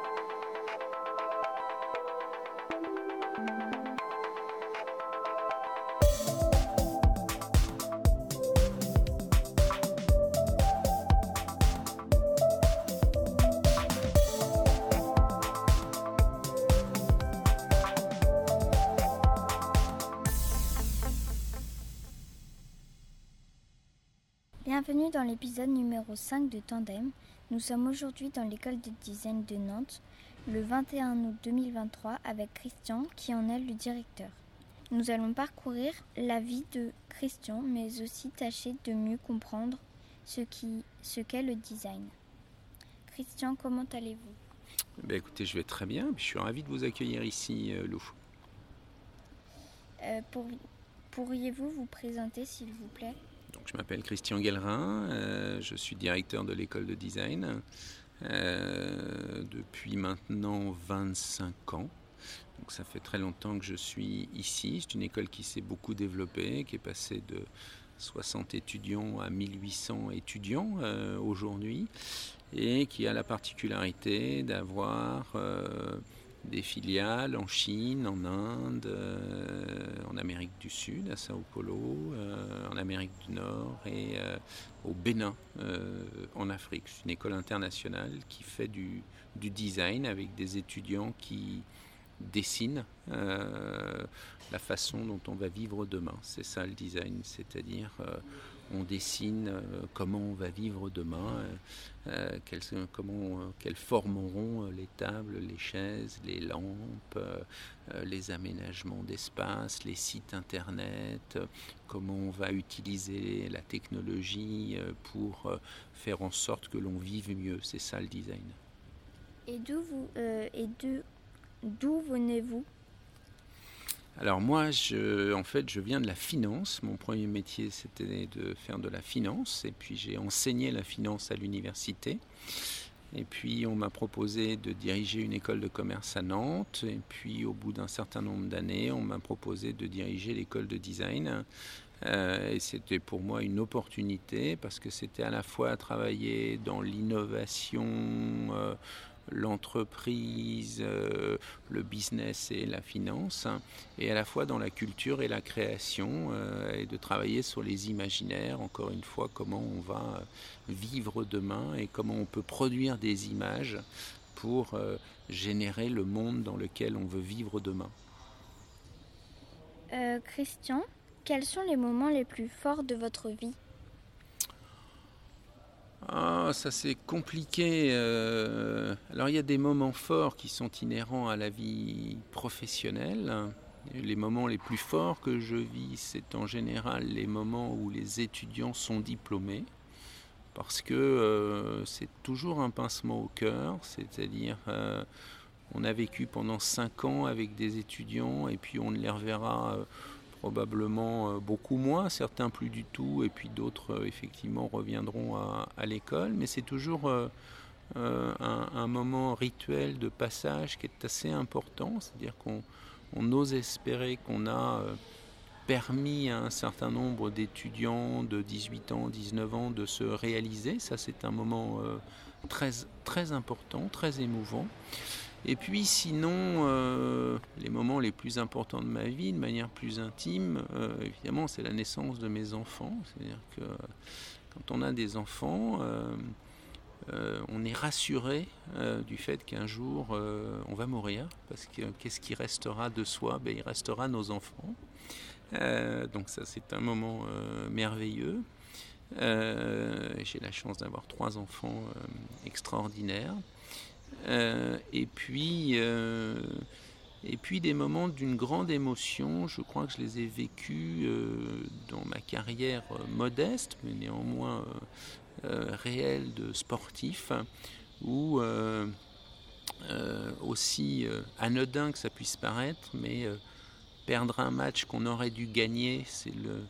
Thank you. Bienvenue dans l'épisode numéro 5 de Tandem. Nous sommes aujourd'hui dans l'école de design de Nantes le 21 août 2023 avec Christian qui en est le directeur. Nous allons parcourir la vie de Christian mais aussi tâcher de mieux comprendre ce qu'est ce le design. Christian, comment allez-vous? Ben écoutez, je vais très bien. Je suis ravi de vous accueillir ici, euh, Lou. Euh, pour- Pourriez-vous vous présenter s'il vous plaît? Je m'appelle Christian Guellerin, euh, je suis directeur de l'école de design euh, depuis maintenant 25 ans. Donc, ça fait très longtemps que je suis ici. C'est une école qui s'est beaucoup développée, qui est passée de 60 étudiants à 1800 étudiants euh, aujourd'hui et qui a la particularité d'avoir des filiales en Chine, en Inde, euh, en Amérique du Sud, à Sao Paulo, euh, en Amérique du Nord et euh, au Bénin, en Afrique. C'est une école internationale qui fait du, design avec des étudiants qui dessinent la façon dont on va vivre demain. C'est ça le design, c'est-à-dire on dessine euh, comment on va vivre demain, euh, euh, quelles, comment, les tables, les chaises, les lampes, les aménagements d'espace, les sites internet, comment on va utiliser la technologie pour faire en sorte que l'on vive mieux. C'est ça le design. Et d'où venez-vous? Alors moi, en fait, je viens de la finance. Mon premier métier, c'était de faire de la finance. Et puis j'ai enseigné la finance à l'université. Et puis on m'a proposé de diriger une école de commerce à Nantes. Et puis au bout d'un certain nombre d'années, on m'a proposé de diriger l'école de design. Euh, et c'était pour moi une opportunité parce que c'était à la fois travailler dans l'innovation, euh, l'entreprise, euh, le business et la finance, hein, et à la fois dans la culture et la création, euh, et de travailler sur les imaginaires, encore une fois, comment on va vivre demain et comment on peut produire des images pour euh, générer le monde dans lequel on veut vivre demain. Euh, Christian, quels sont les moments les plus forts de votre vie? Ah, ça c'est compliqué. euh, Alors il y a des moments forts qui sont inhérents à la vie professionnelle. Les moments les plus forts que je vis, c'est en général les moments où les étudiants sont diplômés. Parce que euh, c'est toujours un pincement au cœur, c'est-à-dire euh, on a vécu pendant cinq ans avec des étudiants et puis on les reverra probablement euh, beaucoup moins, certains plus du tout, et puis d'autres euh, effectivement reviendront à, l'école, mais c'est toujours euh, un, moment rituel de passage qui est assez important, c'est-à-dire qu'on on ose espérer qu'on a permis à un certain nombre d'étudiants de 18 ans, 19 ans de se réaliser, ça c'est un moment très, très important, très émouvant. Et puis sinon, euh, les moments les plus importants de ma vie, de manière plus intime, euh, évidemment, c'est la naissance de mes enfants. C'est-à-dire que quand on a des enfants, euh, euh, on est rassuré euh, du fait qu'un jour, euh, on va mourir. Parce que qu'est-ce qui restera de soi? Ben, Il restera nos enfants. Euh, donc ça, c'est un moment euh, merveilleux. Euh, J'ai la chance d'avoir trois enfants euh, extraordinaires. Euh, et puis, euh, et puis des moments d'une grande émotion. Je crois que je les ai vécus euh, dans ma carrière modeste, mais néanmoins euh, réelle de sportif, où aussi anodin que ça puisse paraître, mais perdre un match qu'on aurait dû gagner, c'est le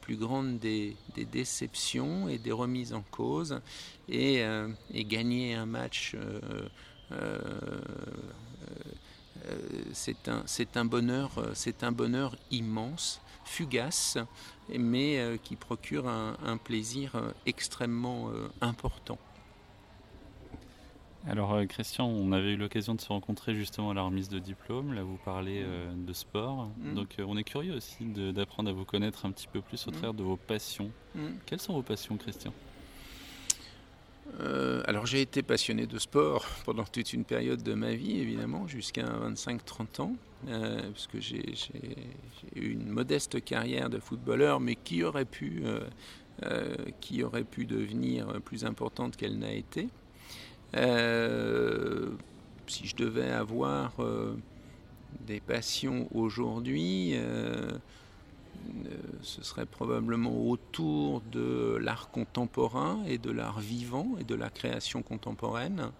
plus grande des, déceptions et des remises en cause et, euh, gagner un match euh, euh, c'est un, bonheur immense fugace mais qui procure un, plaisir extrêmement important Alors Christian, on avait eu l'occasion de se rencontrer justement à la remise de diplôme. Là, vous parlez de sport. Mm. Donc on est curieux aussi d'apprendre à vous connaître un petit peu plus au mm. travers de vos passions. Mm. Quelles sont vos passions, Christian? Euh, alors j'ai été passionné de sport pendant toute une période de ma vie, évidemment, jusqu'à 25-30 ans, euh, puisque j'ai eu une modeste carrière de footballeur, mais qui aurait pu, euh, qui aurait pu devenir plus importante qu'elle n'a été. Si je devais avoir des passions aujourd'hui, euh, ce serait probablement autour de l'art contemporain et de l'art vivant et de la création contemporaine.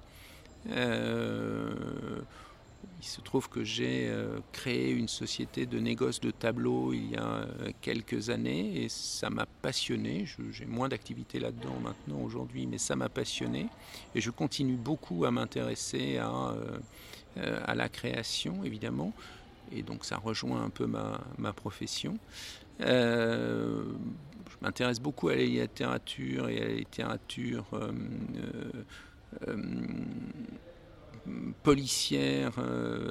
Euh, il se trouve que j'ai euh, créé une société de négoce de tableaux il y a quelques années et ça m'a passionné. J'ai moins d'activité là-dedans maintenant aujourd'hui, mais ça m'a passionné et je continue beaucoup à m'intéresser à, à la création évidemment et donc ça rejoint un peu ma, profession. Euh, je m'intéresse beaucoup à la littérature et à la littérature euh, euh, policière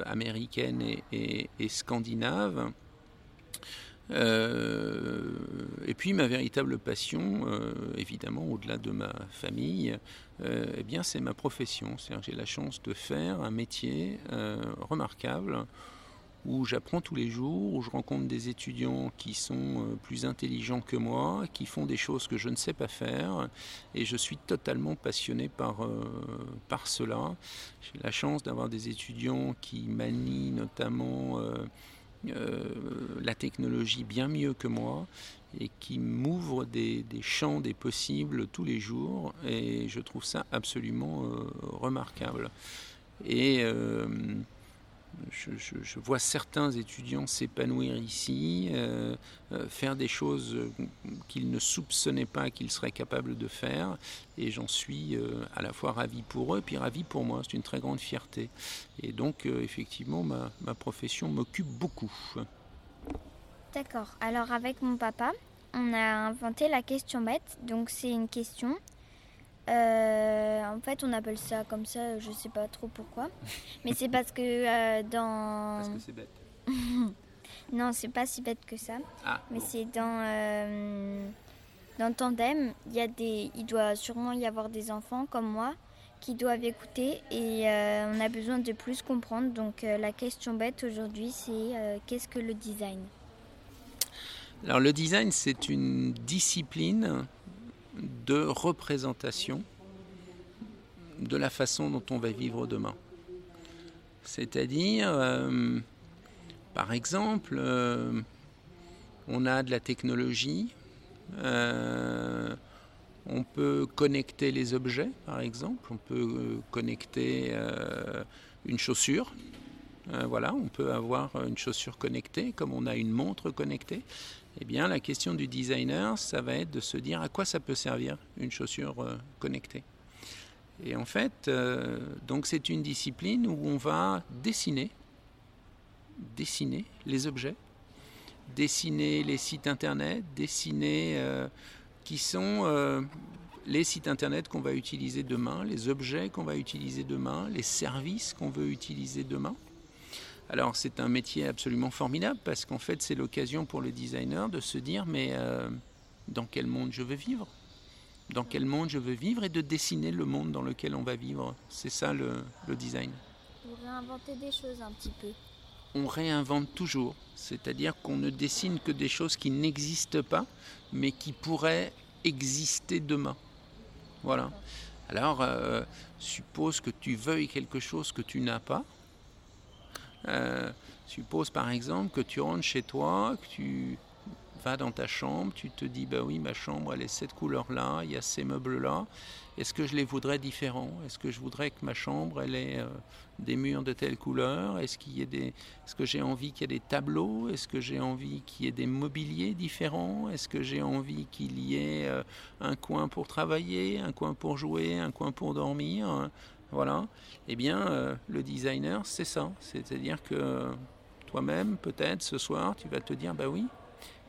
américaine et, et, scandinave. et puis ma véritable passion, évidemment, au-delà de ma famille, eh bien c'est ma profession. J'ai la chance de faire un métier remarquable où j'apprends tous les jours, où je rencontre des étudiants qui sont euh, plus intelligents que moi, qui font des choses que je ne sais pas faire, et je suis totalement passionné par, euh, par cela. J'ai la chance d'avoir des étudiants qui manient notamment euh, la technologie bien mieux que moi et qui m'ouvrent des, des, champs des possibles tous les jours, et je trouve ça absolument remarquable. Et je, vois certains étudiants s'épanouir ici, euh, euh, faire des choses qu'ils ne soupçonnaient pas qu'ils seraient capables de faire, et j'en suis euh, à la fois ravi pour eux, puis ravi pour moi. C'est une très grande fierté. Et donc, effectivement, ma, ma profession m'occupe beaucoup. D'accord. Alors, avec mon papa, on a inventé la question bête. Donc, c'est une question euh, en fait, on appelle ça comme ça, je sais pas trop pourquoi. Mais c'est parce que euh, dans. Parce que c'est bête. non, c'est pas si bête que ça. Ah, mais c'est dans. Euh, dans Tandem, il, y a des, il doit sûrement y avoir des enfants comme moi qui doivent écouter et on a besoin de plus comprendre. Donc la question bête aujourd'hui, c'est qu'est-ce que le design? Alors le design, c'est une discipline de représentation de la façon dont on va vivre demain. C'est-à-dire, euh, par exemple, euh, on a de la technologie, euh, on peut connecter les objets, par exemple, on peut connecter une chaussure. voilà, on peut avoir une chaussure connectée, comme on a une montre connectée. Eh bien, la question du designer, ça va être de se dire à quoi ça peut servir une chaussure euh, connectée. Et en fait, euh, donc c'est une discipline où on va dessiner, dessiner les objets, dessiner les sites internet, dessiner euh, qui sont les sites internet qu'on va utiliser demain, les objets qu'on va utiliser demain, les services qu'on veut utiliser demain. Alors c'est un métier absolument formidable parce qu'en fait c'est l'occasion pour le designer de se dire mais euh, dans quel monde je veux vivre? Dans quel monde je veux vivre et de dessiner le monde dans lequel on va vivre. C'est ça le, design. Vous réinventez des choses un petit peu. On réinvente toujours, c'est-à-dire qu'on ne dessine que des choses qui n'existent pas mais qui pourraient exister demain. Voilà. Alors, euh, suppose que tu veuilles quelque chose que tu n'as pas, euh, suppose par exemple que tu rentres chez toi, que tu vas dans ta chambre, tu te dis bah oui ma chambre elle est cette couleur là, il y a ces meubles là. Est-ce que je les voudrais différents? Est-ce que je voudrais que ma chambre elle ait euh, des murs de telle couleur? Est-ce qu'il y ait des Est-ce que j'ai envie qu'il y ait des tableaux? Est-ce que j'ai envie qu'il y ait des mobiliers différents? Est-ce que j'ai envie qu'il y ait euh, un coin pour travailler, un coin pour jouer, un coin pour dormir? Voilà. Eh bien, euh, le designer, c'est ça. C'est-à-dire que toi-même, peut-être ce soir, tu vas te dire, bah oui,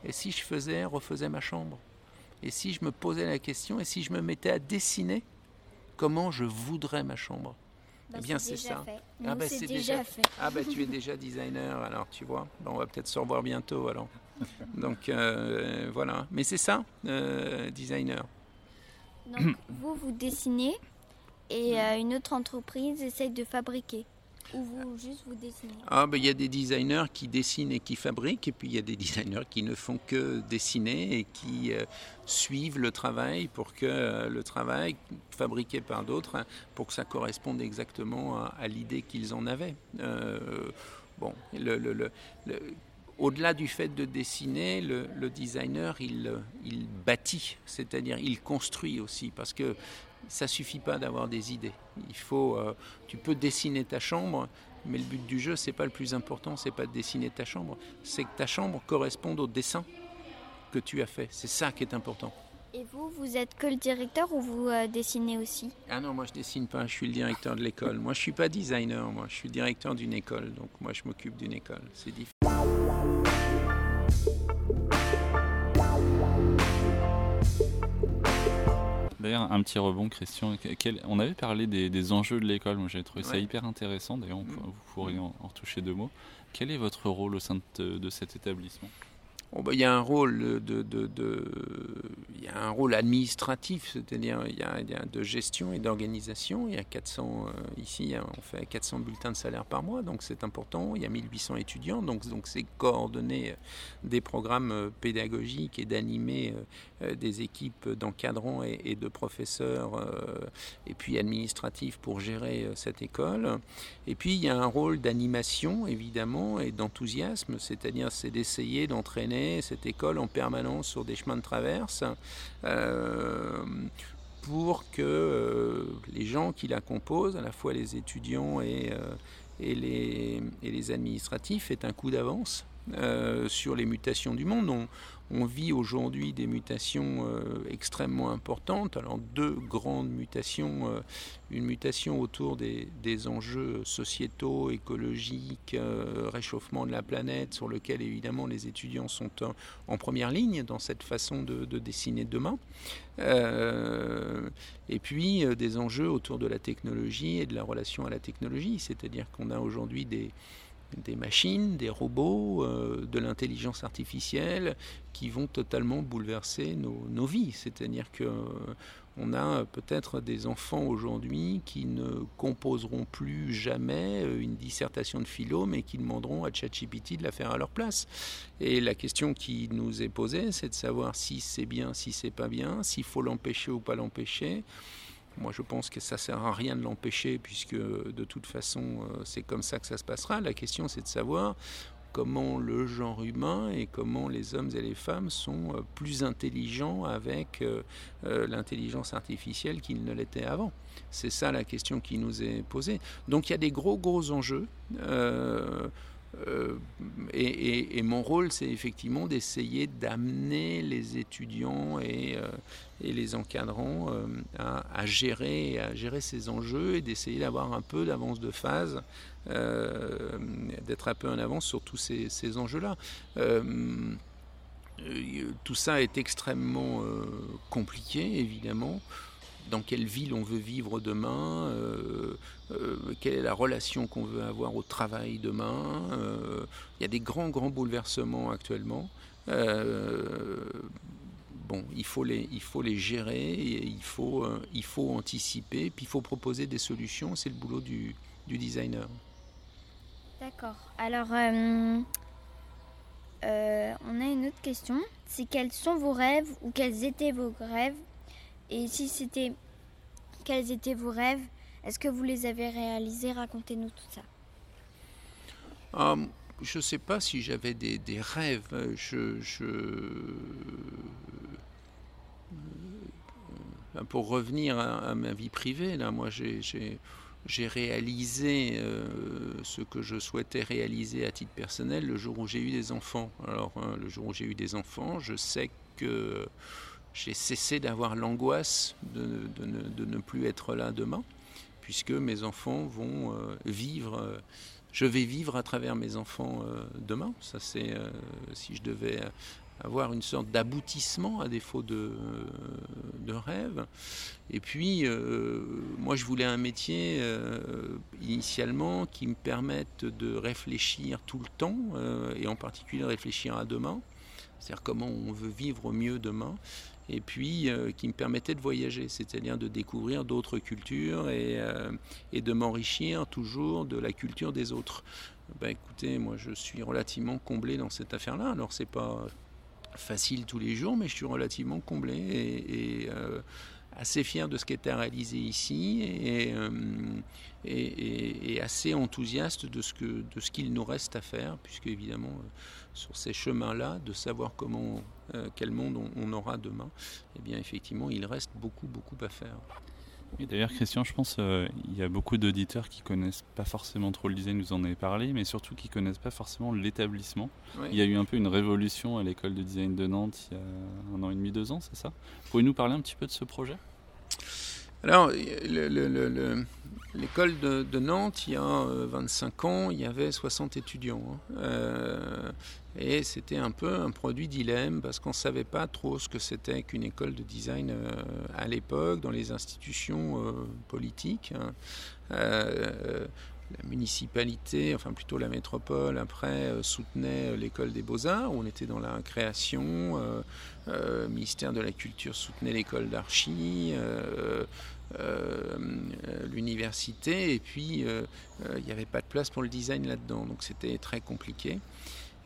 et si je faisais, refaisais ma chambre? Et si je me posais la question, et si je me mettais à dessiner comment je voudrais ma chambre? Eh bien, c'est ça. ah, bah, c'est déjà, fait. Ah, bah, tu es déjà designer, alors, tu vois. on va peut-être se revoir bientôt, alors. Donc, euh, voilà. Mais c'est ça, euh, designer. Donc, vous, vous dessinez et euh, une autre entreprise essaye de fabriquer. Ou vous juste vous dessinez Ah ben il y a des designers qui dessinent et qui fabriquent, et puis il y a des designers qui ne font que dessiner et qui euh, suivent le travail pour que euh, le travail fabriqué par d'autres, hein, pour que ça corresponde exactement à, l'idée qu'ils en avaient. Euh, bon, le, le, le, au-delà du fait de dessiner, le, designer, il, il bâtit, c'est-à-dire il construit aussi, parce que ça suffit pas d'avoir des idées. Il faut, euh, tu peux dessiner ta chambre, mais le but du jeu, c'est pas le plus important, c'est pas de dessiner ta chambre, c'est que ta chambre corresponde au dessin que tu as fait. C'est ça qui est important. Et vous, vous êtes que le directeur ou vous euh, dessinez aussi? Ah non, moi je dessine pas, je suis le directeur de l'école. Moi je suis pas designer, moi je suis directeur d'une école, donc moi je m'occupe d'une école. C'est différent. D'ailleurs, un petit rebond, Christian. on avait parlé des, enjeux de l'école. Moi, j'ai trouvé ça hyper intéressant. D'ailleurs, mm. vous pourriez en, en, retoucher deux mots. Quel est votre rôle au sein de cet établissement? Il y a un rôle de, de, de, il y a un rôle administratif, c'est-à-dire il, y a, de gestion et d'organisation. Il y a 400 euh, ici, on fait 400 bulletins de salaire par mois, donc c'est important. Il y a 1800 étudiants, donc donc c'est coordonner euh, des programmes euh, pédagogiques et d'animer des équipes d'encadrants et, de professeurs, et puis administratifs pour gérer cette école. Et puis il y a un rôle d'animation évidemment et d'enthousiasme, c'est-à-dire c'est d'essayer d'entraîner cette école en permanence sur des chemins de traverse euh, pour que euh, les gens qui la composent, à la fois les étudiants et, euh, les, administratifs, aient un coup d'avance sur les mutations du monde. On vit aujourd'hui des mutations euh, extrêmement importantes. Alors deux grandes mutations, euh, une mutation autour des, enjeux sociétaux, écologiques, euh, réchauffement de la planète, sur lequel évidemment les étudiants sont en, première ligne dans cette façon de dessiner demain. et puis des enjeux autour de la technologie et de la relation à la technologie, c'est-à-dire qu'on a aujourd'hui des des machines, des robots, euh, de l'intelligence artificielle qui vont totalement bouleverser nos, vies. C'est-à-dire que euh, on a peut-être des enfants aujourd'hui qui ne composeront plus jamais euh, une dissertation de philo, mais qui demanderont à ChatGPT de la faire à leur place. Et la question qui nous est posée, c'est de savoir si c'est bien, si c'est pas bien, s'il faut l'empêcher ou pas l'empêcher. Moi, je pense que ça ne sert à rien de l'empêcher, puisque de toute façon, euh, c'est comme ça que ça se passera. La question, c'est de savoir comment le genre humain et comment les hommes et les femmes sont euh, plus intelligents avec euh, l'intelligence artificielle qu'ils ne l'étaient avant. C'est ça la question qui nous est posée. Donc il y a des gros, gros enjeux. Et, mon rôle, c'est effectivement d'essayer d'amener les étudiants et, euh, les encadrants euh, à, gérer, à gérer ces enjeux et d'essayer d'avoir un peu d'avance de phase, d'être un peu en avance sur tous ces enjeux-là. tout ça est extrêmement compliqué, évidemment dans quelle ville on veut vivre demain, euh, euh, quelle est la relation qu'on veut avoir au travail demain. Euh, il y a des grands, grands bouleversements actuellement. bon, il faut, les, il faut les gérer, et il, faut, il faut anticiper, puis il faut proposer des solutions. C'est le boulot du, du designer. D'accord. Alors, on a une autre question. C'est quels sont vos rêves ou quels étaient vos rêves et si c'était, quels étaient vos rêves Est-ce que vous les avez réalisés? Racontez-nous tout ça. Um, je ne sais pas si j'avais des, rêves. Je, je... Euh, pour revenir à, ma vie privée, là, moi j'ai, j'ai, réalisé euh, ce que je souhaitais réaliser à titre personnel le jour où j'ai eu des enfants. Alors, hein, le jour où j'ai eu des enfants, je sais que j'ai cessé d'avoir l'angoisse de, ne plus être là demain, puisque mes enfants vont euh, vivre, euh, je vais vivre à travers mes enfants euh, demain. Ça, c'est si je devais avoir une sorte d'aboutissement à défaut de, de rêve. Et puis, moi, je voulais un métier initialement qui me permette de réfléchir tout le temps, et en particulier réfléchir à demain, c'est-à-dire comment on veut vivre mieux demain et puis euh, qui me permettait de voyager, c'est-à-dire de découvrir d'autres cultures et, euh, et de m'enrichir toujours de la culture des autres. Ben, écoutez, moi je suis relativement comblé dans cette affaire-là. Alors c'est pas facile tous les jours, mais je suis relativement comblé et, euh, assez fier de ce qui à réaliser ici et, et, assez enthousiaste de ce qu'il nous reste à faire, puisque évidemment sur ces chemins-là, de savoir comment, euh, quel monde on, aura demain, eh bien effectivement, il reste beaucoup, beaucoup à faire. Et d'ailleurs, Christian, je pense qu'il euh, y a beaucoup d'auditeurs qui connaissent pas forcément trop le design, vous en avez parlé, mais surtout qui connaissent pas forcément l'établissement. Il y a eu un peu une révolution à l'école de design de Nantes il y a un an et demi, deux ans, c'est ça? Pouvez-vous nous parler un petit peu de ce projet? Alors, l'école de, Nantes, il y a 25 euh, ans, il y avait 60 étudiants. Hein. Euh, et c'était un peu un produit dilemme parce qu'on ne savait pas trop ce que c'était qu'une école de design euh, à l'époque dans les institutions politiques. Hein la municipalité, enfin plutôt la métropole, après soutenait l'école des beaux-arts, où on était dans la création, euh, ministère de la Culture soutenait l'école d'archi, l'université, et puis il n'y avait pas de place pour le design là-dedans, donc c'était très compliqué.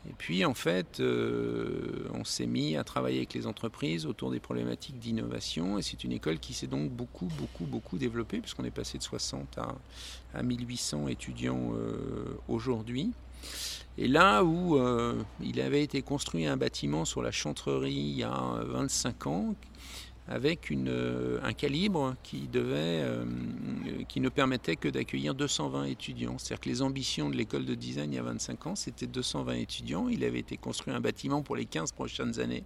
Et puis en fait, euh, on s'est mis à travailler avec les entreprises autour des problématiques d'innovation. Et c'est une école qui s'est donc beaucoup, beaucoup, beaucoup développée, puisqu'on est passé de 60 à, à 1800 étudiants euh, aujourd'hui. Et là où euh, il avait été construit un bâtiment sur la chantrerie il y a 25 ans, avec euh, un calibre qui, devait, euh, qui ne permettait que d'accueillir 220 étudiants. C'est-à-dire que les ambitions de l'école de design il y a 25 ans, c'était 220 étudiants. Il avait été construit un bâtiment pour les 15 prochaines années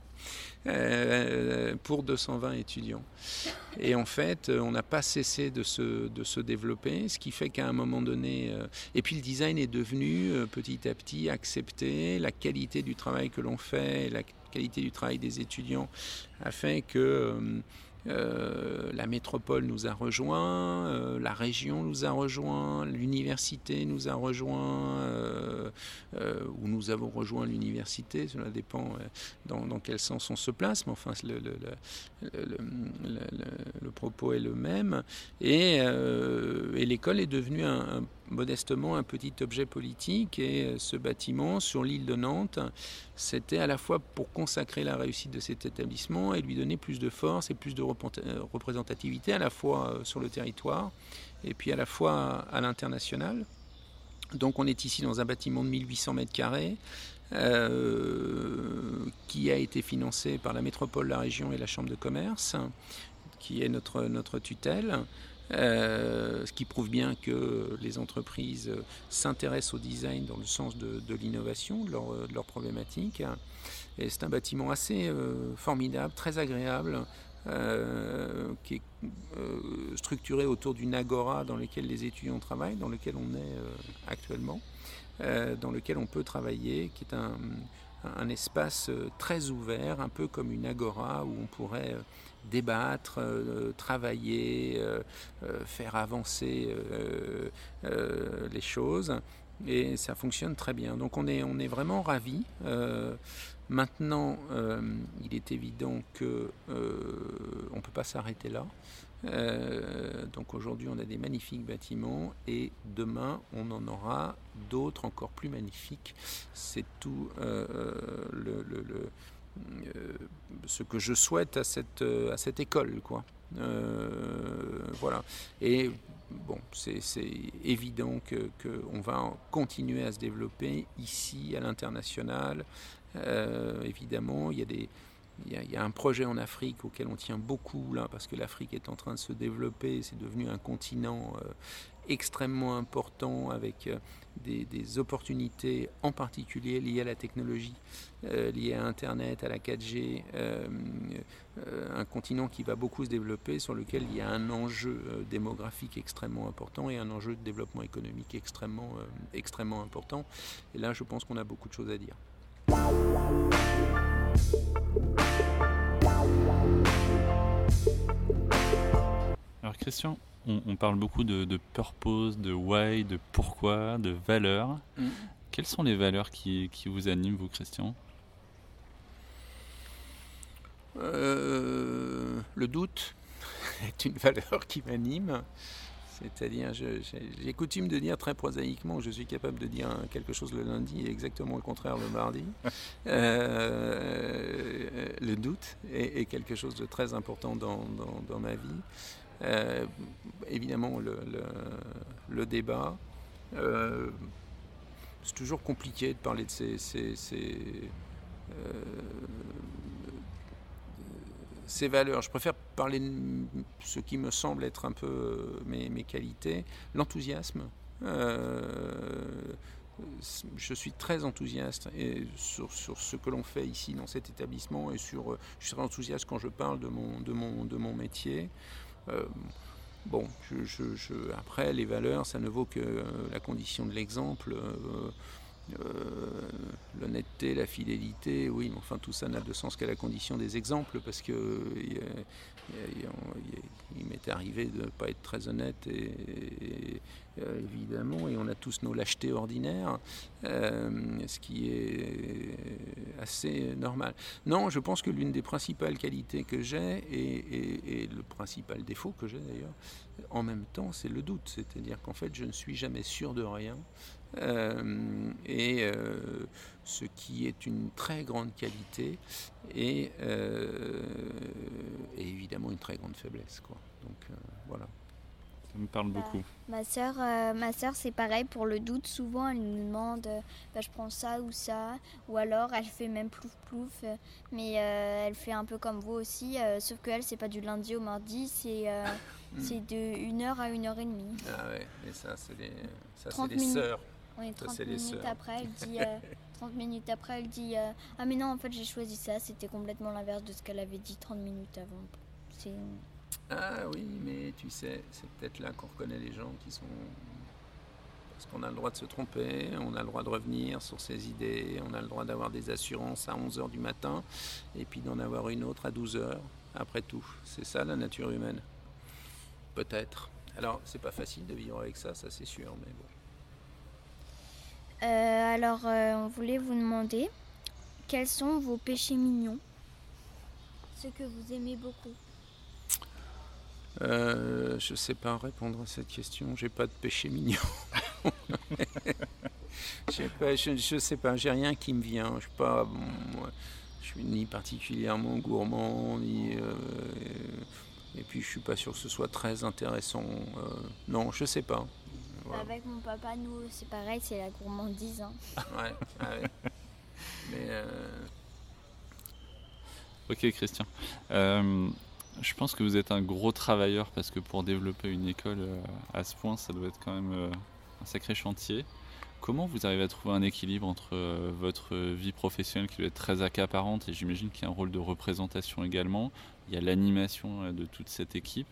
euh, pour 220 étudiants. Et en fait, on n'a pas cessé de se, de se développer, ce qui fait qu'à un moment donné, et puis le design est devenu petit à petit accepté, la qualité du travail que l'on fait, qualité du travail des étudiants a fait que euh, euh, la métropole nous a rejoints, euh, la région nous a rejoints, l'université nous a rejoints, ou nous avons rejoint l'université, cela dépend dans, quel sens on se place, mais enfin le, propos est le même. Et, l'école est devenue un, modestement un petit objet politique et euh, ce bâtiment sur l'île de Nantes, c'était à la fois pour consacrer la réussite de cet établissement et lui donner plus de force et plus de euh, représentativité à la fois euh, sur le territoire et puis à la fois à l'international. Donc on est ici dans un bâtiment de 1800 mètres carrés qui a été financé par la métropole, la région et la chambre de commerce, qui est notre, notre tutelle. Euh, ce qui prouve bien que les entreprises s'intéressent au design dans le sens de, l'innovation, de leur, de problématique. Et c'est un bâtiment assez euh, formidable, très agréable, euh, qui est structuré autour d'une agora dans laquelle les étudiants travaillent, dans lequel on est actuellement, dans lequel on peut travailler, qui est un espace très ouvert, un peu comme une agora où on pourrait débattre, euh, travailler, euh, euh, faire avancer les choses. Et ça fonctionne très bien. Donc on est, on est vraiment ravis. maintenant, il est évident que on ne peut pas s'arrêter là. donc aujourd'hui, on a des magnifiques bâtiments et demain, on en aura d'autres encore plus magnifiques. C'est tout le, ce que je souhaite à cette, euh, à cette école. Quoi. Euh, voilà. Et bon, c'est évident qu'on que va continuer à se développer ici, à l'international. évidemment, il y a des, il y, a, un projet en Afrique auquel on tient beaucoup là, parce que l'Afrique est en train de se développer, c'est devenu un continent extrêmement important avec euh, des, opportunités en particulier liées à la technologie, euh, liées à Internet, à la 4G, euh, un continent qui va beaucoup se développer, sur lequel il y a un enjeu démographique extrêmement important et un enjeu de développement économique extrêmement, extrêmement important. Et là, je pense qu'on a beaucoup de choses à dire. Alors Christian, on, parle beaucoup de, purpose, de why, de pourquoi, de valeurs. Mm. Quelles sont les valeurs qui, vous animent, vous, Christian? Euh, Le doute est une valeur qui m'anime. C'est-à-dire, j'ai coutume de dire très prosaïquement que je suis capable de dire quelque chose le lundi et exactement le contraire le mardi. Euh, le doute est, quelque chose de très important dans, ma vie. Euh, évidemment, le, débat. Euh, c'est toujours compliqué de parler de ces, ces valeurs. Je préfère parler de ce qui me semble être un peu euh, mes, qualités. L'enthousiasme. Euh, je suis très enthousiaste sur, ce que l'on fait ici dans cet établissement et sur, je suis très enthousiaste quand je parle de mon métier. Euh, bon, je, après, les valeurs, ça ne vaut que la condition de l'exemple. Euh, l'honnêteté, la fidélité, oui, mais enfin tout ça n'a de sens qu'à la condition des exemples, parce que il, m'est arrivé de ne pas être très honnête, et, évidemment, et on a tous nos lâchetés ordinaires, euh, ce qui est assez normal. Non, je pense que l'une des principales qualités que j'ai, et le principal défaut que j'ai d'ailleurs, en même temps, c'est le doute, c'est-à-dire qu'en fait, je ne suis jamais sûr de rien. Euh, et euh, ce qui est une très grande qualité et, euh, évidemment une très grande faiblesse. Quoi. Donc voilà. Ça me parle beaucoup. Bah, ma soeur, ma soeur c'est pareil pour le doute. Souvent, elle nous demande bah, je prends ça ou ça. Ou alors, elle fait même plouf plouf. Mais elle fait un peu comme vous aussi. sauf que elle, c'est pas du lundi au mardi. C'est c'est de 1h à 1h30. Ah ouais, mais ça, c'est les, ça, les sœurs. Oui, 30 minutes après, elle dit, 30 euh, minutes après, elle dit Ah, mais non, en fait, j'ai choisi ça. C'était complètement l'inverse de ce qu'elle avait dit 30 minutes avant. Ah oui, mais tu sais, c'est peut-être là qu'on reconnaît les gens qui sont. Parce qu'on a le droit de se tromper, on a le droit de revenir sur ses idées, on a le droit d'avoir des assurances à 11h du matin, et puis d'en avoir une autre à 12h, après tout. C'est ça la nature humaine? Peut-être. Alors, c'est pas facile de vivre avec ça, ça c'est sûr, mais bon. Euh, alors, euh, on voulait vous demander quels sont vos péchés mignons? Ce que vous aimez beaucoup euh, Je ne sais pas répondre à cette question. J'ai pas de péché mignon. je ne sais pas, j'ai rien qui me vient. Je suis pas, je suis ni particulièrement gourmand, ni et puis je suis pas sûr que ce soit très intéressant. non, je sais pas. Avec mon papa, nous, c'est pareil, c'est la gourmandise. Hein. ouais, ouais. Mais. Euh, ok, Christian. Euh, je pense que vous êtes un gros travailleur parce que pour développer une école euh, à ce point, ça doit être quand même un sacré chantier. Comment vous arrivez à trouver un équilibre entre votre vie professionnelle qui doit être très accaparante et j'imagine qu'il y a un rôle de représentation également, il y a l'animation de toute cette équipe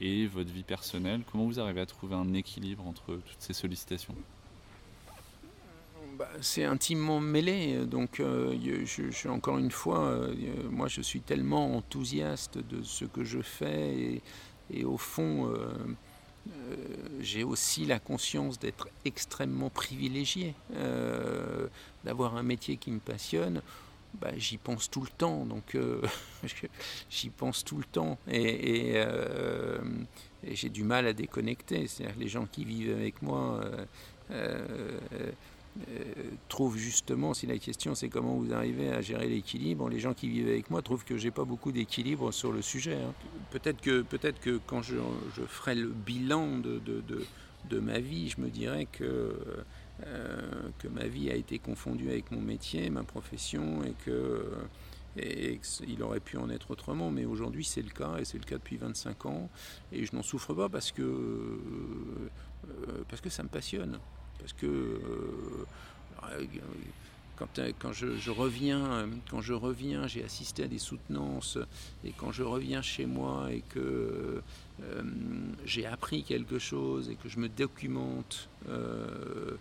et votre vie personnelle. Comment vous arrivez à trouver un équilibre entre toutes ces sollicitations bah, c'est intimement mêlé, donc euh, encore une fois, euh, moi je suis tellement enthousiaste de ce que je fais et, au fond euh, j'ai aussi la conscience d'être extrêmement privilégié, d'avoir un métier qui me passionne. Bah, j'y pense tout le temps, donc euh, j'y pense tout le temps euh, et, j'ai du mal à déconnecter. C'est-à-dire les gens qui vivent avec moi euh, trouvent justement, si la question c'est comment vous arrivez à gérer l'équilibre, les gens qui vivent avec moi trouvent que j'ai pas beaucoup d'équilibre sur le sujet. Hein. Peut-être que, peut que quand je, ferai le bilan de, de, ma vie, je me dirais que euh, que ma vie a été confondue avec mon métier, ma profession, et que aurait pu en être autrement, mais aujourd'hui c'est le cas, et c'est le cas depuis 25 ans, et je n'en souffre pas parce que, euh, parce que ça me passionne, parce que euh, quand, quand je, reviens, quand je reviens, j'ai assisté à des soutenances, et quand je reviens chez moi et que j'ai appris quelque chose et que je me documente, euh,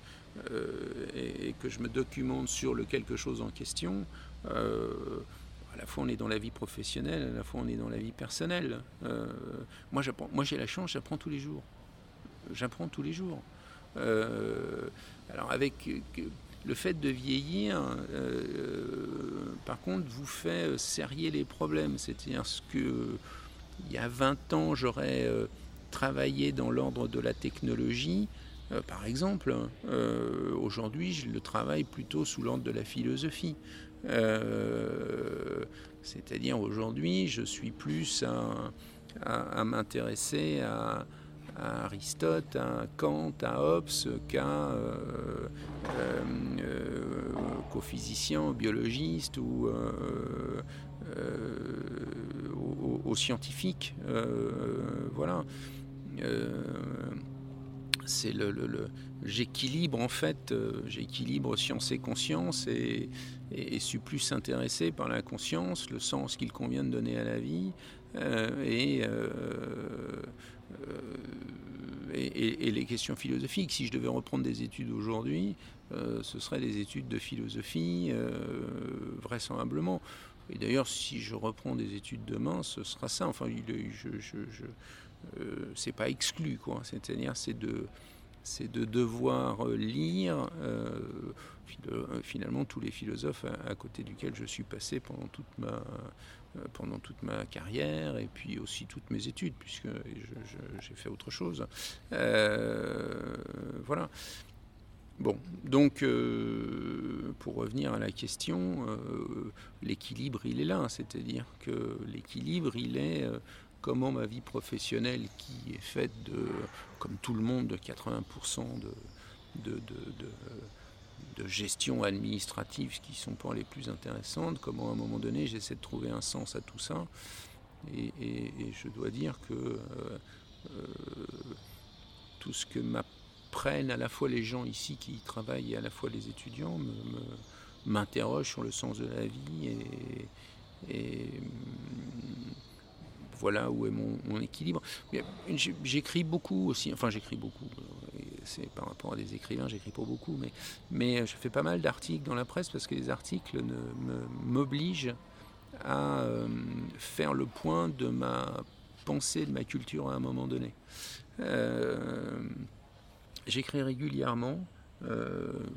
et, que je me documente sur le quelque chose en question, euh, à la fois on est dans la vie professionnelle, à la fois on est dans la vie personnelle. moi, j'apprends, moi j'ai la chance, j'apprends tous les jours. J'apprends tous les jours. alors avec le fait de vieillir, par contre, vous fait serrer les problèmes. C'est-à-dire ce que il y a 20 ans, j'aurais travaillé dans l'ordre de la technologie. Euh, par exemple, hein, euh, aujourd'hui, je le travaille plutôt sous l'ordre de la philosophie. Euh, c'est-à-dire aujourd'hui, je suis plus à, m'intéresser à, Aristote, à Kant, à Hobbes qu'à qu'aux physiciens, aux biologistes ou aux, scientifiques. voilà c'est le, j'équilibre en fait, euh, j'équilibre science et conscience et, suis plus intéressé par la conscience, le sens qu'il convient de donner à la vie euh, euh, et, et, les questions philosophiques. Si je devais reprendre des études aujourd'hui, ce seraient des études de philosophie vraisemblablement. Et d'ailleurs, si je reprends des études demain, ce sera ça. Enfin, je, je, euh, c'est pas exclu, quoi. C'est-à-dire, c'est de, c'est de devoir lire euh, finalement tous les philosophes à, côté duquel je suis passé pendant toute ma euh, pendant toute ma carrière et puis aussi toutes mes études puisque j'ai fait autre chose. voilà. Bon, donc pour revenir à la question, l'équilibre il est là, c'est-à-dire que l'équilibre il est comment ma vie professionnelle, qui est faite de, comme tout le monde, de 80% de, de, de, gestion administrative, qui sont pas les plus intéressantes, comment à un moment donné j'essaie de trouver un sens à tout ça. Et, je dois dire que euh, euh, tout ce que m'apprennent à la fois les gens ici qui y travaillent et à la fois les étudiants m'interroge sur le sens de la vie et voilà où est mon, équilibre. J'écris beaucoup aussi, enfin j'écris beaucoup, euh, c'est par rapport à des écrivains, j'écris pas beaucoup, mais, mais je fais pas mal d'articles dans la presse parce que les articles m'obligent à euh, faire le point de ma pensée, de ma culture à un moment donné. Euh, j'écris régulièrement.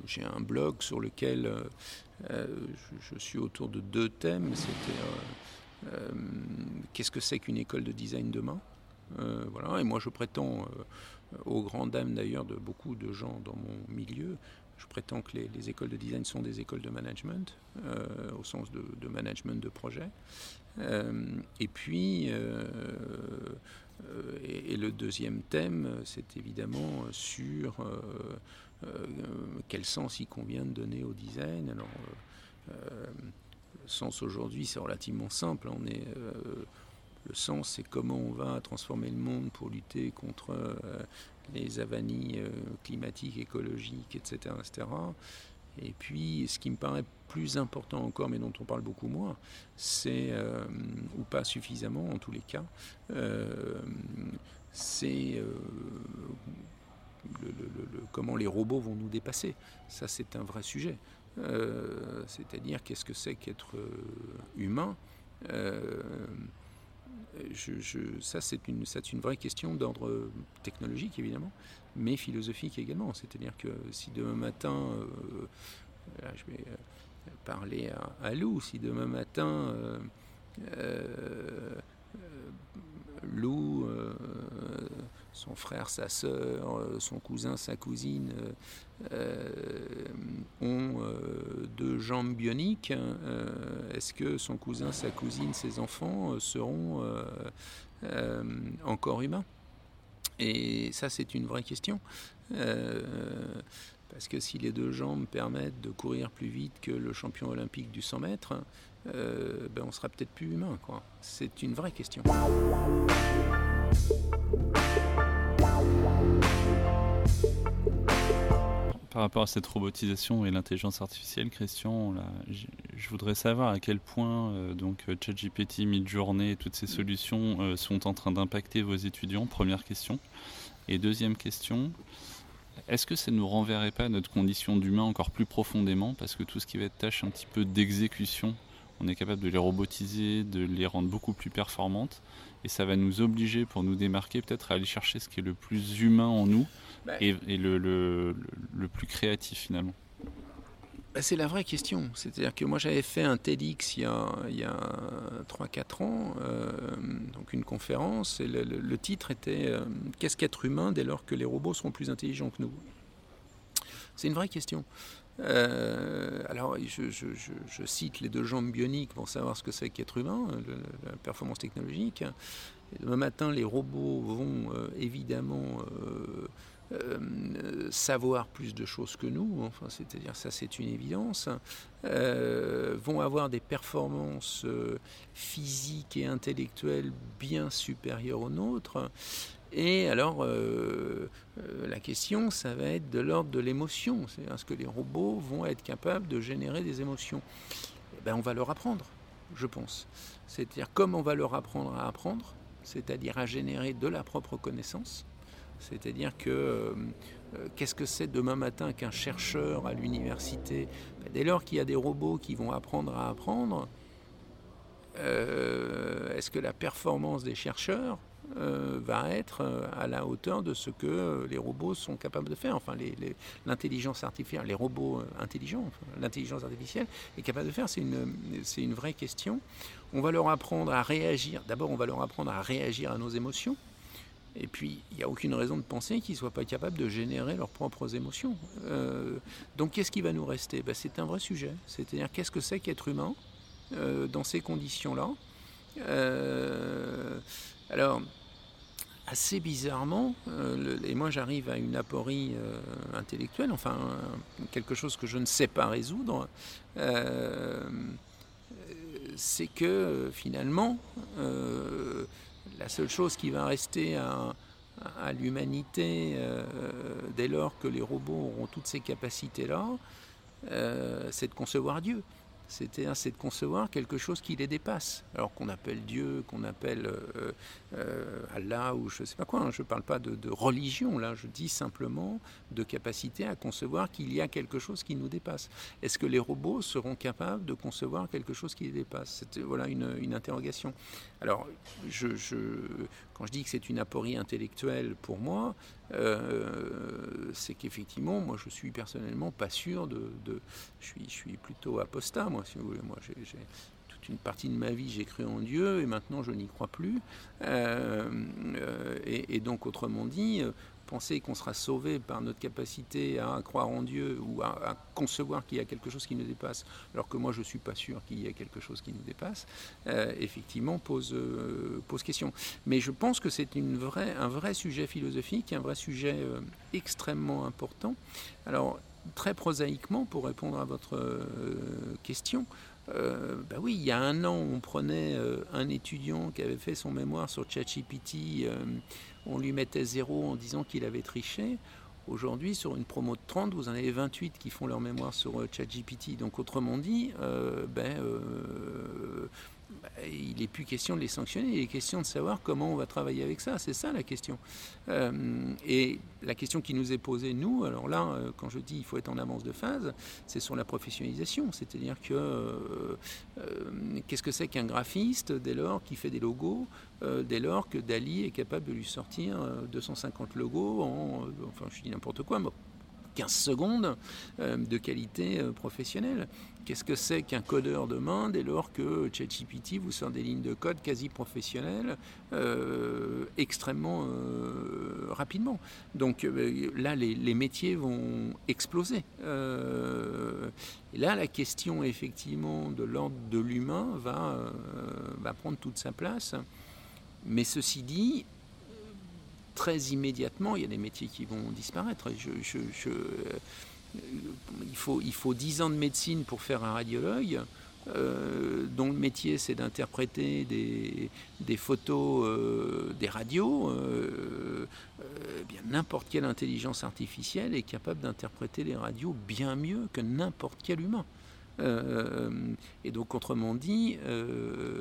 J'ai un blog sur lequel je, je, suis autour de deux thèmes. C'était euh, qu'est-ce que c'est qu'une école de design demain euh, voilà, et moi je prétends, euh, aux grandes d'ailleurs de beaucoup de gens dans mon milieu, je prétends que les, écoles de design sont des écoles de management, au sens de, management de projet. et puis, et, le deuxième thème, c'est évidemment sur quel sens il convient de donner au design. Alors, sens aujourd'hui, c'est relativement simple. On est, euh, le sens, c'est comment on va transformer le monde pour lutter contre euh, les avanies euh, climatiques, écologiques, etc., etc. Et puis, ce qui me paraît plus important encore, mais dont on parle beaucoup moins, c'est, ou pas suffisamment en tous les cas, c'est comment les robots vont nous dépasser. Ça, c'est un vrai sujet. Euh, c'est-à-dire qu'est-ce que c'est qu'être euh, humain euh, ça, c'est une, une vraie question d'ordre technologique, évidemment, mais philosophique également. C'est-à-dire que si demain matin, je vais parler à, Lou, si demain matin, Lou, son frère, sa soeur, son cousin, sa cousine, euh, ont euh, deux jambes bioniques, euh, est-ce que son cousin, sa cousine, ses enfants seront encore humains? Et ça, c'est une vraie question. parce que si les deux jambes permettent de courir plus vite que le champion olympique du 100 mètres, ben on sera peut-être plus humain. C'est une vraie question. Par rapport à cette robotisation et l'intelligence artificielle, Christian, je voudrais savoir à quel point euh, donc euh, ChatGPT, Midjourney et toutes ces solutions euh, sont en train d'impacter vos étudiants. Première question. Et deuxième question, est-ce que ça ne nous renverrait pas notre condition d'humain encore plus profondément? Parce que tout ce qui va être tâche un petit peu d'exécution on est capable de les robotiser, de les rendre beaucoup plus performantes. Et ça va nous obliger, pour nous démarquer, peut-être à aller chercher ce qui est le plus humain en nous bah, et, le, le, plus créatif finalement. Bah, c'est la vraie question. C'est-à-dire que moi j'avais fait un TEDx il y a, il y a 3-4 ans, euh, donc une conférence, et le, titre était euh, Qu'est-ce qu'être humain dès lors que les robots seront plus intelligents que nous C'est une vraie question. Euh, alors, je, cite les deux jambes bioniques pour savoir ce que c'est qu'être humain, la performance technologique. le matin, les robots vont euh, évidemment euh, savoir plus de choses que nous, enfin, c'est-à-dire ça c'est une évidence, vont avoir des performances physiques et intellectuelles bien supérieures aux nôtres. Et alors, euh, euh, la question, ça va être de l'ordre de l'émotion. C'est est-ce que les robots vont être capables de générer des émotions? Eh ben, On va leur apprendre, je pense. C'est-à-dire, comme on va leur apprendre à apprendre, c'est-à-dire à générer de la propre connaissance. C'est-à-dire que euh, qu'est-ce que c'est demain matin qu'un chercheur à l'université? Ben, Dès lors qu'il y a des robots qui vont apprendre à apprendre, est-ce que la performance des chercheurs euh, va être euh, à la hauteur de ce que euh, les robots sont capables de faire? Enfin, l'intelligence artificielle, les robots intelligents, l'intelligence artificielle est capable de faire? C'est une, une vraie question. On va leur apprendre à réagir. D'abord, on va leur apprendre à réagir à nos émotions. Et puis, il n'y a aucune raison de penser qu'ils ne soient pas capables de générer leurs propres émotions. donc, qu'est-ce qui va nous rester? Ben, C'est un vrai sujet. C'est-à-dire, qu'est-ce que c'est qu'être humain dans ces conditions-là? Alors, assez bizarrement, euh, et moi j'arrive à une aporie euh, intellectuelle, enfin quelque chose que je ne sais pas résoudre, euh, c'est que finalement, la seule chose qui va rester à, l'humanité dès lors que les robots auront toutes ces capacités-là, c'est de concevoir Dieu. C'est de concevoir quelque chose qui les dépasse. Alors qu'on appelle Dieu, qu'on appelle euh, euh, Allah ou je ne sais pas quoi. Hein. je ne parle pas de, religion là. Je dis simplement de capacité à concevoir qu'il y a quelque chose qui nous dépasse. Est-ce que les robots seront capables de concevoir quelque chose qui les dépasse? C'était voilà une, une, interrogation. Alors, je, quand je dis que c'est une aporie intellectuelle pour moi, euh, c'est qu'effectivement, moi, je suis personnellement pas sûr de. je, suis, plutôt apostat, moi, si vous voulez. Moi, j'ai toute une partie de ma vie, j'ai cru en Dieu et maintenant, je n'y crois plus. Euh, euh, et, donc, autrement dit, penser qu'on sera sauvé par notre capacité à croire en Dieu ou à, concevoir qu'il y a quelque chose qui nous dépasse, alors que moi je ne suis pas sûr qu'il y ait quelque chose qui nous dépasse, euh, effectivement pose, euh, pose question. Mais je pense que c'est une un vrai sujet philosophique, un vrai sujet euh, extrêmement important. Alors, très prosaïquement, pour répondre à votre question, ben oui, il y a un an, on prenait un étudiant qui avait fait son mémoire sur ChatGPT on lui mettait zéro en disant qu'il avait triché. Aujourd'hui, sur une promo de 30, vous en avez 28 qui font leur mémoire sur euh, ChatGPT. Donc, autrement dit, euh, ben, euh, bah, il n'est plus question de les sanctionner, il est question de savoir comment on va travailler avec ça. C'est ça la question. Euh, et la question qui nous est posée, nous, alors là, euh, quand je dis il faut être en avance de phase, c'est sur la professionnalisation. C'est-à-dire que euh, qu'est-ce que c'est qu'un graphiste dès lors qui fait des logos, dès lors que Dali est capable de lui sortir 250 logos en, enfin je dis n'importe quoi, 15 secondes de qualité professionnelle. Qu'est-ce que c'est qu'un codeur demain dès lors que ChatGPT vous sort des lignes de code quasi professionnelles euh, extrêmement euh, rapidement? Donc euh, là, les, métiers vont exploser. et là, la question effectivement de l'ordre de l'humain va, va prendre toute sa place. Mais ceci dit, très immédiatement, il y a des métiers qui vont disparaître. je il faut, il faut 10 ans de médecine pour faire un radiologue. Euh, dont le métier c'est d'interpréter des, photos euh, des radios, euh, bien n'importe quelle intelligence artificielle est capable d'interpréter les radios bien mieux que n'importe quel humain. Euh, et donc, autrement dit, euh,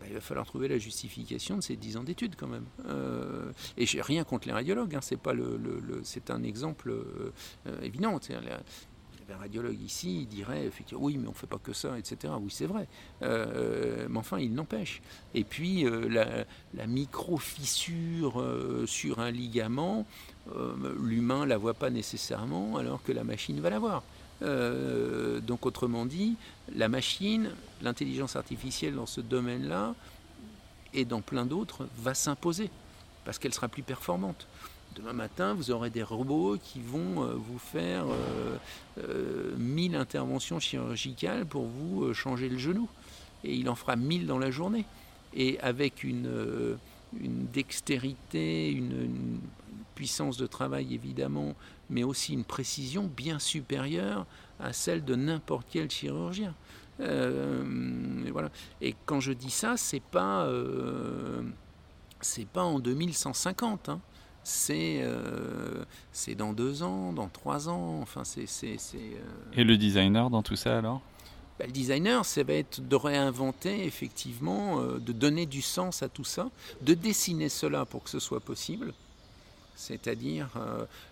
bah, il va falloir trouver la justification de ces 10 ans d'études quand même. Euh, et j'ai rien contre les radiologues, hein, c'est pas le, c'est un exemple évident. la radiologue ici il dirait effectivement oui mais on ne fait pas que ça, etc. Oui c'est vrai. Mais enfin il n'empêche. Et puis la, la micro-fissure sur un ligament, l'humain ne la voit pas nécessairement alors que la machine va la voir. Donc autrement dit, la machine, l'intelligence artificielle dans ce domaine-là et dans plein d'autres va s'imposer parce qu'elle sera plus performante. Demain matin, vous aurez des robots qui vont euh, vous faire euh, 1000 euh, interventions chirurgicales pour vous euh, changer le genou. Et il en fera 1000 dans la journée. Et avec une dextérité, une, puissance de travail évidemment, mais aussi une précision bien supérieure à celle de n'importe quel chirurgien. voilà. Et quand je dis ça, c'est pas c'est pas en 2150. Hein. Euh, c'est dans deux ans, dans trois ans. Enfin, c'est. Euh, Et le designer dans tout ça alors? Bah, Le designer, ça va être de réinventer, effectivement, euh, de donner du sens à tout ça, de dessiner cela pour que ce soit possible. C'est-à-dire,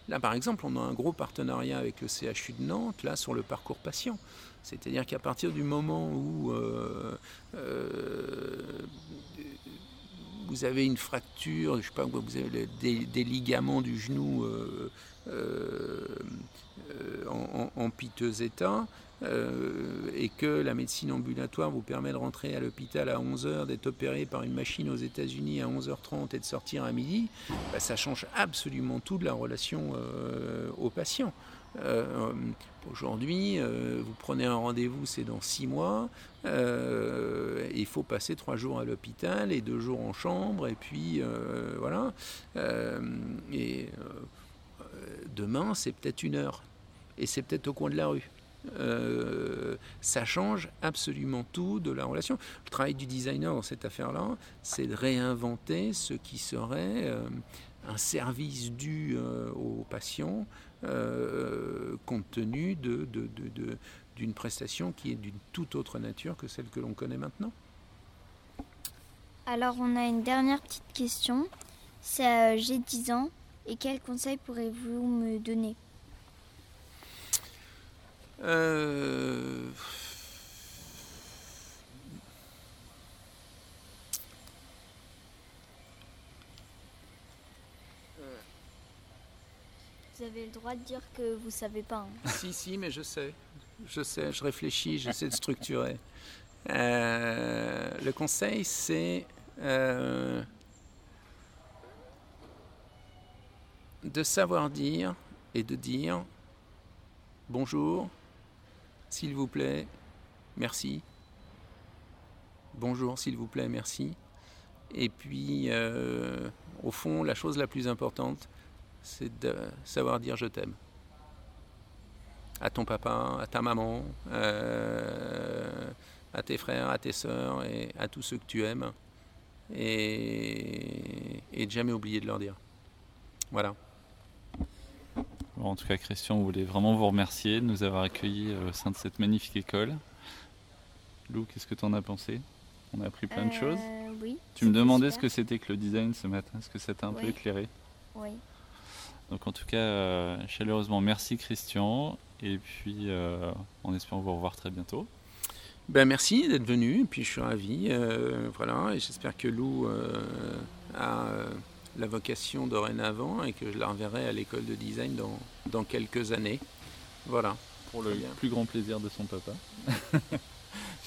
là par exemple, on a un gros partenariat avec le CHU de Nantes, là sur le parcours patient. C'est-à-dire qu'à partir du moment où vous avez une fracture, je sais pas, vous avez des, ligaments du genou euh, euh, en, piteux état, euh, et que la médecine ambulatoire vous permet de rentrer à l'hôpital à 11h, d'être opéré par une machine aux États-Unis à 11h30 et de sortir à midi, bah, ça change absolument tout de la relation au patient. Euh, aujourd'hui, euh, vous prenez un rendez-vous, c'est dans six mois. Euh, il faut passer trois jours à l'hôpital et deux jours en chambre. Et puis voilà. et demain, c'est peut-être une heure. Et c'est peut-être au coin de la rue. Ça change absolument tout de la relation. Le travail du designer dans cette affaire-là, c'est de réinventer ce qui serait un service dû aux patients euh, compte tenu d'une prestation qui est d'une toute autre nature que celle que l'on connaît maintenant. Alors on a une dernière petite question. Euh, j'ai 10 ans et quels conseils pourrez-vous me donner? Euh... Vous avez le droit de dire que vous savez pas. Hein. Si, si, mais je sais. Je sais, je réfléchis, j'essaie de structurer. Euh, le conseil, c'est euh, de savoir dire et de dire bonjour, s'il vous plaît, merci. Bonjour, s'il vous plaît, merci. Et puis, euh, au fond, la chose la plus importante, c'est de savoir dire je t'aime. À ton papa, à ta maman, euh, à tes frères, à tes sœurs et à tous ceux que tu aimes. Et, et de jamais oublier de leur dire. Voilà. En tout cas, Christian, on voulait vraiment vous remercier de nous avoir accueillis euh, au sein de cette magnifique école. Lou, qu'est-ce que tu en as pensé? On a appris plein de choses. Euh, oui. Tu me demandais ce que c'était que le design ce matin. Est-ce que ça t'a un peu éclairé? Oui. Donc en tout cas, euh, chaleureusement, merci Christian. Et puis, euh, en espérant vous revoir très bientôt. Ben merci d'être venu. Et puis je suis ravi. Euh, voilà, et j'espère que Lou a la vocation dorénavant et que je la reverrai à l'école de design dans, dans quelques années. Voilà. Pour le plus grand plaisir de son papa.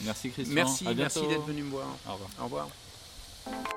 merci Christian. Merci, merci d'être venu me voir. Au revoir. Au revoir.